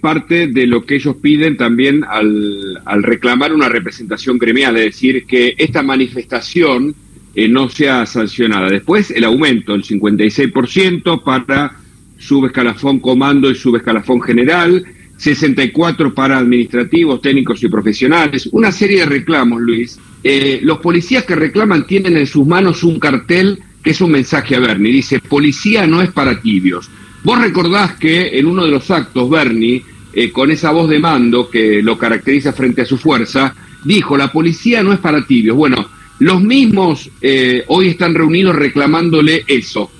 parte de lo que ellos piden también al, al reclamar una representación gremial, es decir, que esta manifestación eh, no sea sancionada. Después el aumento, el 56% para subescalafón comando y subescalafón general, 64 para administrativos, técnicos y profesionales, una serie de reclamos, Luis. Eh, los policías que reclaman tienen en sus manos un cartel que es un mensaje a Bernie, dice, policía no es para tibios. Vos recordás que en uno de los actos, Bernie, eh, con esa voz de mando que lo caracteriza frente a su fuerza, dijo, la policía no es para tibios. Bueno, los mismos eh, hoy están reunidos reclamándole eso,